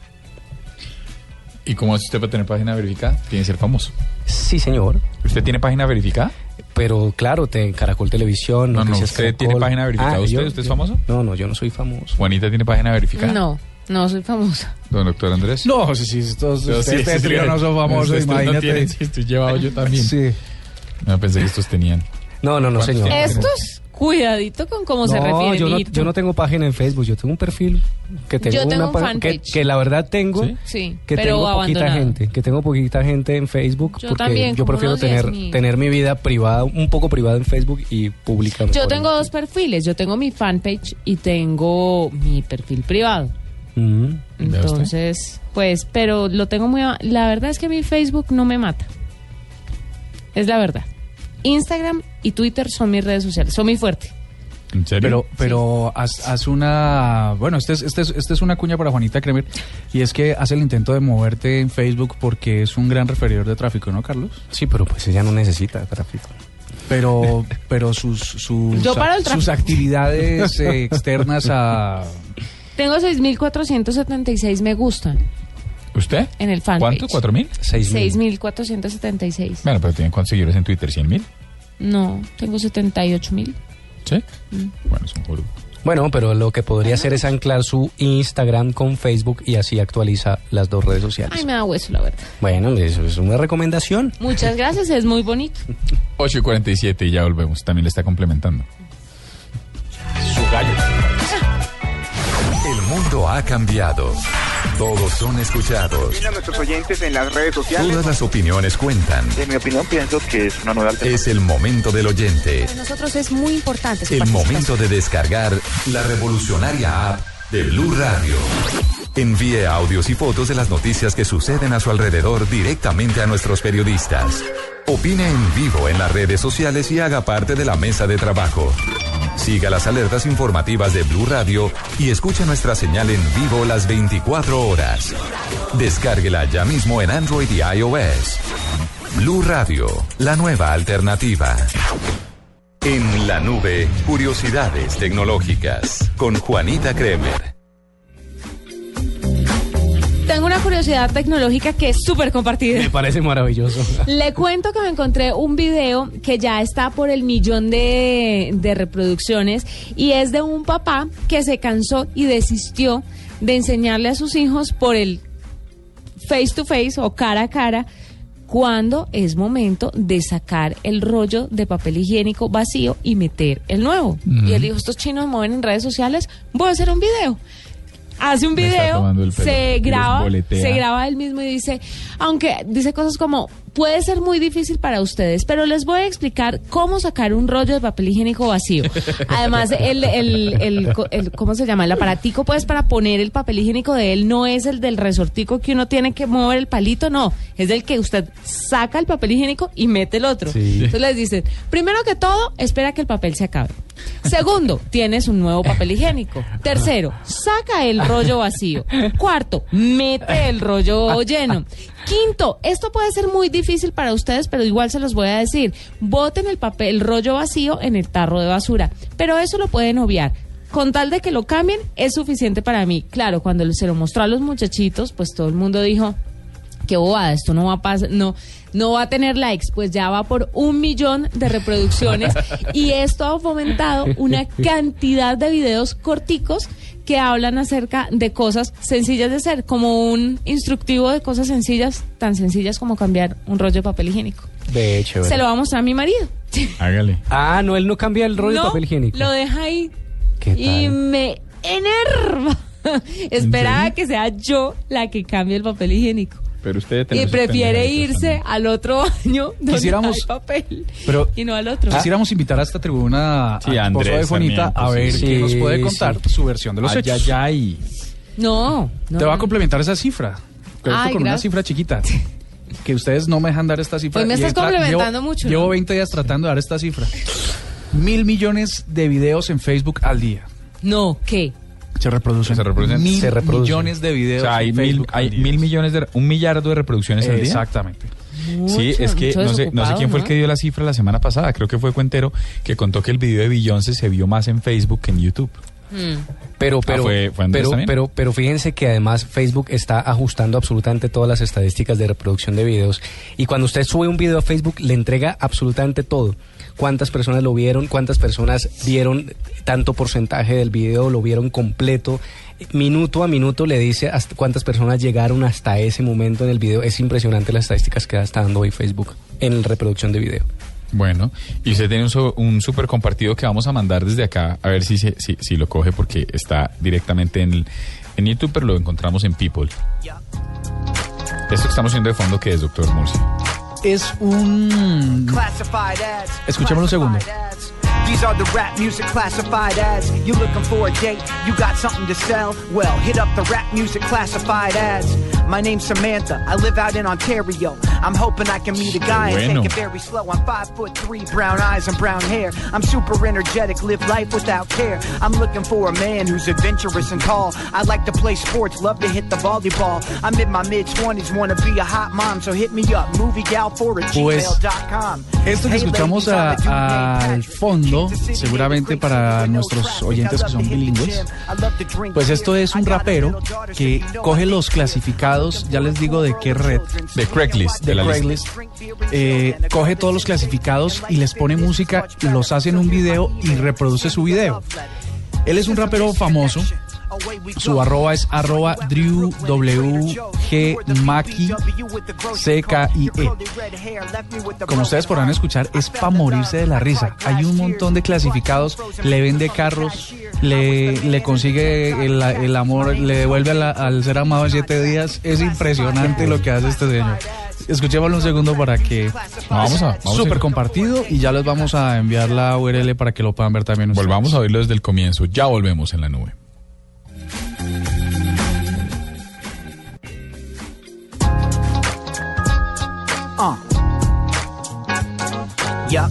¿Y cómo hace usted para tener página verificada? Tiene que ser famoso. Sí, señor. ¿Usted tiene página verificada? Pero claro, te, Caracol Televisión. No, no, ¿usted Caracol. tiene página verificada? Ah, ¿Usted, yo- ¿Usted es yo- famoso? No, no, yo no soy famoso. ¿Juanita tiene página verificada? No, no soy famosa. Don doctor Andrés. No, sí, sí, estos, No, ustedes sí, sí, trío sí. no son famosos, no imagínate. tienen, estoy llevado yo también. Sí. No, pensé que estos tenían. No, no, no, ¿Cuántos señor. Estos, cuidadito con cómo se refiere yo no, yo no tengo página en Facebook, yo tengo un perfil que tengo Yo tengo una un que, fanpage. que la verdad tengo ¿Sí? Que pero tengo poquita gente, que tengo poquita gente en Facebook Yo porque también, yo prefiero tener 10.000. tener mi vida privada, un poco privada en Facebook y pública. Yo tengo dos perfiles. Yo tengo mi fanpage y tengo mi perfil privado. Mm. Entonces, pues, pero lo tengo muy... La verdad es que mi Facebook no me mata. Es la verdad. Instagram y Twitter son mis redes sociales. Son muy fuertes. ¿En serio? Pero, pero haz, haz una. Bueno, este es, este, es, este es una cuña para Juanita Kremer. Y es que hace el intento de moverte en Facebook porque es un gran referidor de tráfico, ¿no, Carlos? Sí, pero pues ella no necesita tráfico. Pero, pero sus, sus, Yo paro el sus actividades eh, externas a. Tengo 6.476 me gustan ¿Usted? en el fanpage. ¿Cuánto? ¿Cuatro mil? 6.476. Bueno, pero tiene cuántos seguidores en Twitter, ¿100 mil? No, tengo 78.000. ¿Sí? Mm. Bueno, es un juro. Bueno, pero lo que podría hacer es anclar su Instagram con Facebook y así actualiza las dos redes sociales. Ay, me da hueso, la verdad. Bueno, eso es una recomendación. Muchas gracias, es muy bonito. 8 y 47 y ya volvemos. También le está complementando. Su gallo. El mundo ha cambiado. Todos son escuchados. a nuestros oyentes en las redes sociales. Todas las opiniones cuentan. En mi opinión, pienso que es una nueva Es el momento del oyente. Para nosotros es muy importante su El momento de descargar la revolucionaria app de Blue Radio. Envíe audios y fotos de las noticias que suceden a su alrededor directamente a nuestros periodistas. Opine en vivo en las redes sociales y haga parte de la mesa de trabajo. Siga las alertas informativas de Blue Radio y escuche nuestra señal en vivo las 24 horas. Descárguela ya mismo en Android y iOS. Blue Radio, la nueva alternativa. En la nube, curiosidades tecnológicas con Juanita Kremer. Tengo una curiosidad tecnológica que es súper compartida. Me parece maravilloso. Le cuento que me encontré un video que ya está por el millón de, de reproducciones y es de un papá que se cansó y desistió de enseñarle a sus hijos por el face to face o cara a cara cuando es momento de sacar el rollo de papel higiénico vacío y meter el nuevo. Y él dijo, estos chinos mueven en redes sociales, voy a hacer un video. Hace un video, se graba, se graba él mismo y dice, aunque dice cosas como, puede ser muy difícil para ustedes, pero les voy a explicar cómo sacar un rollo de papel higiénico vacío. Además, el, el, el, ¿cómo se llama? El aparatico, pues, para poner el papel higiénico de él no es el del resortico que uno tiene que mover el palito, no. Es del que usted saca el papel higiénico y mete el otro. Sí. Entonces les dicen, primero que todo, espera que el papel se acabe. Segundo, tienes un nuevo papel higiénico. Tercero, saca el rollo vacío. Cuarto, mete el rollo lleno. Quinto, esto puede ser muy difícil para ustedes, pero igual se los voy a decir. Boten el papel, el rollo vacío en el tarro de basura. Pero eso lo pueden obviar. Con tal de que lo cambien, es suficiente para mí. Claro, cuando se lo mostró a los muchachitos, pues todo el mundo dijo, qué bobada, esto no va a pasar, no, no va a tener likes, pues ya va por un millón de reproducciones y esto ha fomentado una cantidad de videos corticos que hablan acerca de cosas sencillas de hacer, como un instructivo de cosas sencillas, tan sencillas como cambiar un rollo de papel higiénico. De hecho. Se lo va a mostrar a mi marido. Hágale. Ah, no, él no cambia el rollo No, de papel higiénico. Lo deja ahí ¿Qué y me enerva. Esperaba que sea yo la que cambie el papel higiénico. Pero usted Y prefiere irse al otro baño donde Quisiéramos- hay papel Pero y no al otro. quisiéramos invitar a esta tribuna Sí, a Andrés de Juanita a ver sí. qué nos puede contar sí. su versión de los Ay, hechos. ay, ay. No, no. Te va a complementar esa cifra. Con, esto Ay, con una cifra chiquita. Que ustedes no me dejan dar esta cifra. Pues me estás complementando llevo- mucho, Llevo ¿no? 20 días tratando de dar esta cifra. Mil millones de videos en Facebook al día. No, ¿qué? Se reproducen. Se reproducen. Mil Se reproducen. millones de O videos sea, hay en mil, hay mil millones de, un millardo de reproducciones al día. Exactamente. Sí, es que no sé, no sé quién fue el que dio la cifra la semana pasada, creo que fue Cuentero, que contó que el video de Beyoncé se vio más en Facebook que en YouTube. Mm. Pero, pero, Ah, ¿fue- fue pero, pero, pero fíjense que además Facebook está ajustando absolutamente todas las estadísticas de reproducción de videos. Y cuando usted sube un video a Facebook, le entrega absolutamente todo. Cuántas personas lo vieron, cuántas personas vieron tanto porcentaje del video, lo vieron completo. Minuto a minuto le dice hasta cuántas personas llegaron hasta ese momento en el video. Es impresionante las estadísticas que está dando hoy Facebook en reproducción de video. Bueno, y usted tiene un, so- un súper compartido que vamos a mandar desde acá, a ver si, se- si, si lo coge porque está directamente en, el- en YouTube, pero lo encontramos en People. Esto que estamos haciendo de fondo, ¿qué es, doctor Murcia? Es un... Escuchémoslo un segundo. These are the rap music classified ads. You looking for a date? You got something to sell? Well, hit up the rap music classified ads. My name's Samantha. I live out in Ontario. I'm hoping I can meet a guy and Bueno. take it very slow. I'm five foot three, brown eyes and brown hair. I'm super energetic, live life without care. I'm looking for a man who's adventurous and tall. I like to play sports, love to hit the volleyball. I'm in my mid 20s, wanna be a hot mom, so hit me up, moviegal4 at Pues, gmail.com. Esto que escuchamos ladies, a- I'm a al fondo, seguramente para nuestros oyentes que son bilingües, pues esto es un rapero que coge los clasificados, ya les digo de qué red, De Craigslist, de de la Craigslist, eh, coge todos los clasificados y les pone música, los hace en un video y reproduce su video. Él es un rapero famoso. Su arroba es arroba Drew W G Maki C K I E. Como ustedes podrán escuchar, es para morirse de la risa. Hay un montón de clasificados, le vende carros, le, le consigue el, el amor, le devuelve a la- al ser amado en siete días. Es impresionante lo que hace este señor. Escuchémoslo un segundo para que Vamos a- vamos a súper ir. compartido y ya les vamos a enviar la URL para que lo puedan ver también. ustedes. Volvamos a oírlo desde el comienzo, ya volvemos en la nube. Uh. Yup.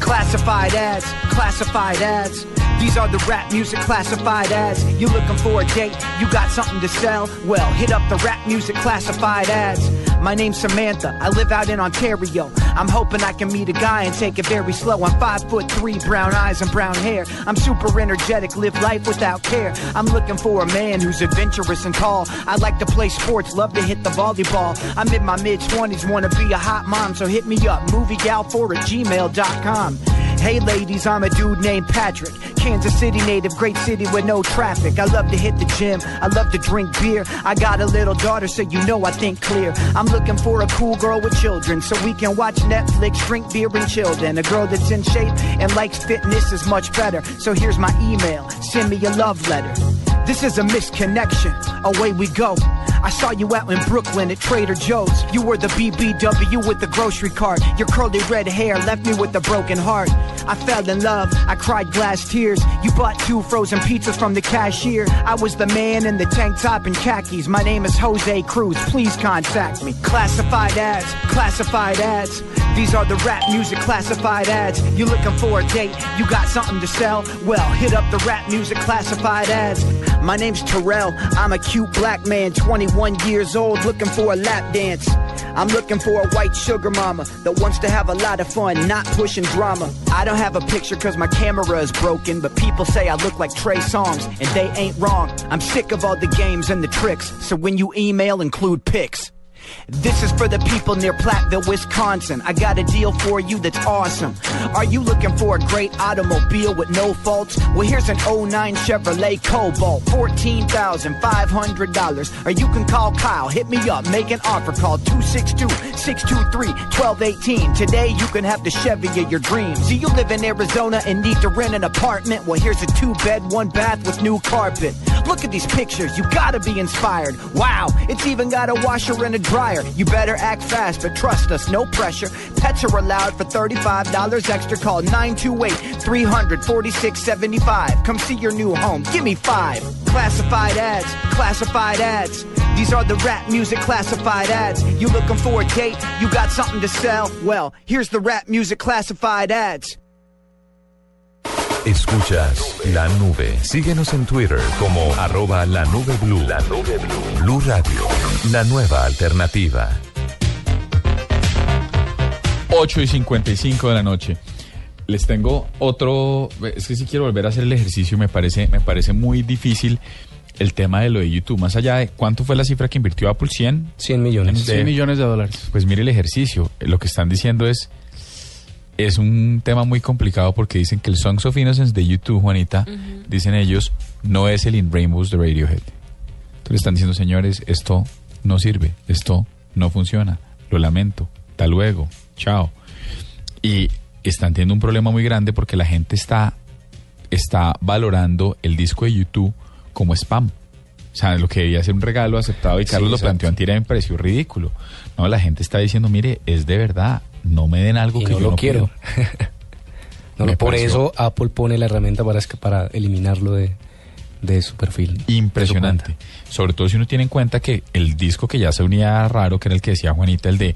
Classified ads, classified ads. These are the rap music classified ads. You looking for a date? You got something to sell? Well, hit up the rap music classified ads. My name's Samantha. I live out in Ontario. I'm hoping I can meet a guy and take it very slow. I'm five foot three, brown eyes and brown hair. I'm super energetic, live life without care. I'm looking for a man who's adventurous and tall. I like to play sports, love to hit the volleyball. I'm in my mid 20s, wanna be a hot mom, so hit me up, moviegal4 at gmail.com. Hey ladies, I'm a dude named Patrick. Kansas City native, great city with no traffic. I love to hit the gym, I love to drink beer. I got a little daughter, so you know I think clear. I'm looking for a cool girl with children, so we can watch Netflix, drink beer, and chill. Then a girl that's in shape and likes fitness is much better. So here's my email, send me a love letter. This is a misconnection. Away we go. I saw you out in Brooklyn at Trader Joe's. You were the BBW with the grocery cart. Your curly red hair left me with a broken heart. I fell in love. I cried glass tears. You bought two frozen pizzas from the cashier. I was the man in the tank top and khakis. My name is Jose Cruz. Please contact me. Classified ads. Classified ads. These are the rap music classified ads. You looking for a date? You got something to sell? Well, hit up the rap music classified ads. My name's Terrell. I'm a cute black man, 21 years old, looking for a lap dance. I'm looking for a white sugar mama that wants to have a lot of fun, not pushing drama. I don't have a picture cause my camera is broken, but people say I look like Trey Songs, and they ain't wrong. I'm sick of all the games and the tricks, so when you email, include pics. This is for the people near Platteville, Wisconsin. I got a deal for you that's awesome. Are you looking for a great automobile with no faults? Well, here's an 09 Chevrolet Cobalt, $14,500. Or you can call Kyle, hit me up, make an offer call 262-623-1218. Today you can have the Chevy of your dreams. Do you live in Arizona and need to rent an apartment? Well, here's a two bed, one bath with new carpet. Look at these pictures, you gotta be inspired. Wow, it's even got a washer and a dryer. You better act fast, but trust us, no pressure. Pets are allowed for $35 extra. Call 928-300-4675. Come see your new home. Give me five. Classified ads, classified ads. These are the rap music classified ads. You looking for a date? You got something to sell? Well, here's the rap music classified ads. Escuchas la nube. Síguenos en Twitter como arroba la nube blue. La nube blue. Blue Radio. La nueva alternativa. 8 y 55 de la noche. Les tengo otro. Es que si quiero volver a hacer el ejercicio, me parece, me parece muy difícil el tema de lo de YouTube. Más allá de cuánto fue la cifra que invirtió Apple, 100, 100 millones. 100 millones de dólares. Pues mire el ejercicio. Lo que están diciendo es. Es un tema muy complicado porque dicen que el Songs of Innocence de YouTube, Juanita, dicen ellos, no es el In Rainbows de Radiohead. Entonces están diciendo, señores, esto no sirve, esto no funciona, lo lamento, hasta luego, chao. Y están teniendo un problema muy grande porque la gente está, está valorando el disco de YouTube como spam. O sea, lo que debía ser un regalo aceptado y Sí, Carlos lo planteó antier me pareció ridículo. No, la gente está diciendo, mire, es de verdad, no me den algo Y que no yo lo no quiero. No, por pareció- eso Apple pone la herramienta para, para eliminarlo de, de su perfil. Impresionante. Sobre todo si uno tiene en cuenta que el disco que ya se unía raro, que era el que decía Juanita, el de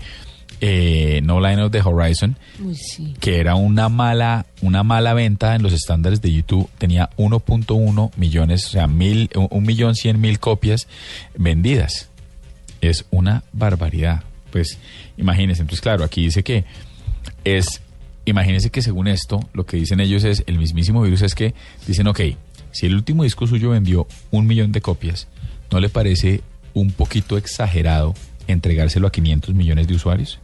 eh, No Line of the Horizon, Uy, sí. que era una mala, una mala venta en los estándares de YouTube, tenía 1.1 millones, o sea, mil, un un millón cien mil copias vendidas. Es una barbaridad. Pues imagínense, entonces claro, aquí dice que es, imagínense que según esto, lo que dicen ellos es, el mismísimo virus es que dicen, ok, si el último disco suyo vendió un millón de copias, ¿no le parece un poquito exagerado entregárselo a 500 millones de usuarios?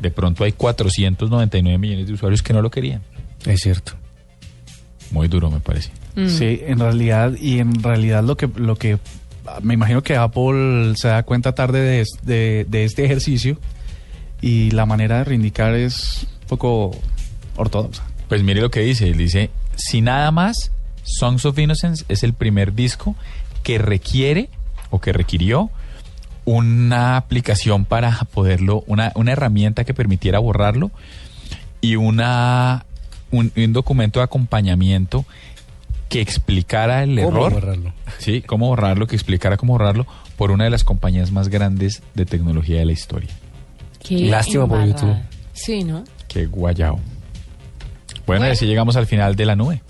De pronto hay 499 millones de usuarios que no lo querían. Es cierto. Muy duro, me parece. Sí, en realidad, y en realidad lo que, lo que me imagino que Apple se da cuenta tarde de, es- de, de este ejercicio y la manera de reivindicar es un poco ortodoxa. Pues mire lo que dice, él dice, si nada más, Songs of Innocence es el primer disco que requiere o que requirió una aplicación para poderlo, una, herramienta que permitiera borrarlo y una un, un documento de acompañamiento que explicara el ¿Cómo error. borrarlo? Sí, cómo borrarlo, que explicara cómo borrarlo por una de las compañías más grandes de tecnología de la historia. Qué Lástima por. YouTube. Sí, ¿no? Qué guayao. Bueno, y así llegamos al final de la nube.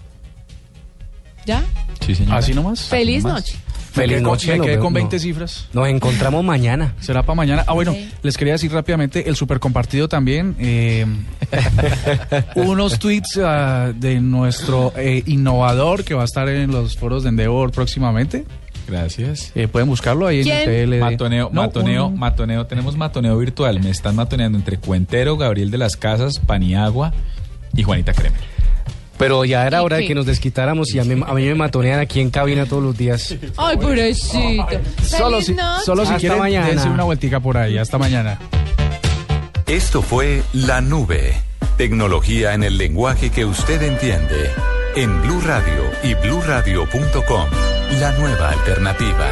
¿Ya? Sí, señor. Así nomás. Feliz nomás. noche. Me Feliz quedé con- noche. me quedé con 20 no. cifras. Nos encontramos mañana. Será para mañana. Ah, bueno, les quería decir rápidamente, el super compartido también. eh, unos tweets ah, de nuestro eh, innovador que va a estar en los foros de Endeavor próximamente. Gracias. Eh, pueden buscarlo ahí ¿Quién? en el PLD. Matoneo, No, matoneo, un- matoneo. Tenemos matoneo virtual. Me están matoneando entre Cuentero, Gabriel de las Casas, Paniagua y Juanita Kremer. Pero ya era ¿Y hora de que nos desquitáramos y a mí, a mí me matonean aquí en cabina todos los días. Ay, pobrecito. Solo si, solo si Hasta quieren, mañana. dense una vueltica por ahí. Hasta mañana. Esto fue La Nube. Tecnología en el lenguaje que usted entiende. En Blue Radio y bluradio.com. La nueva alternativa.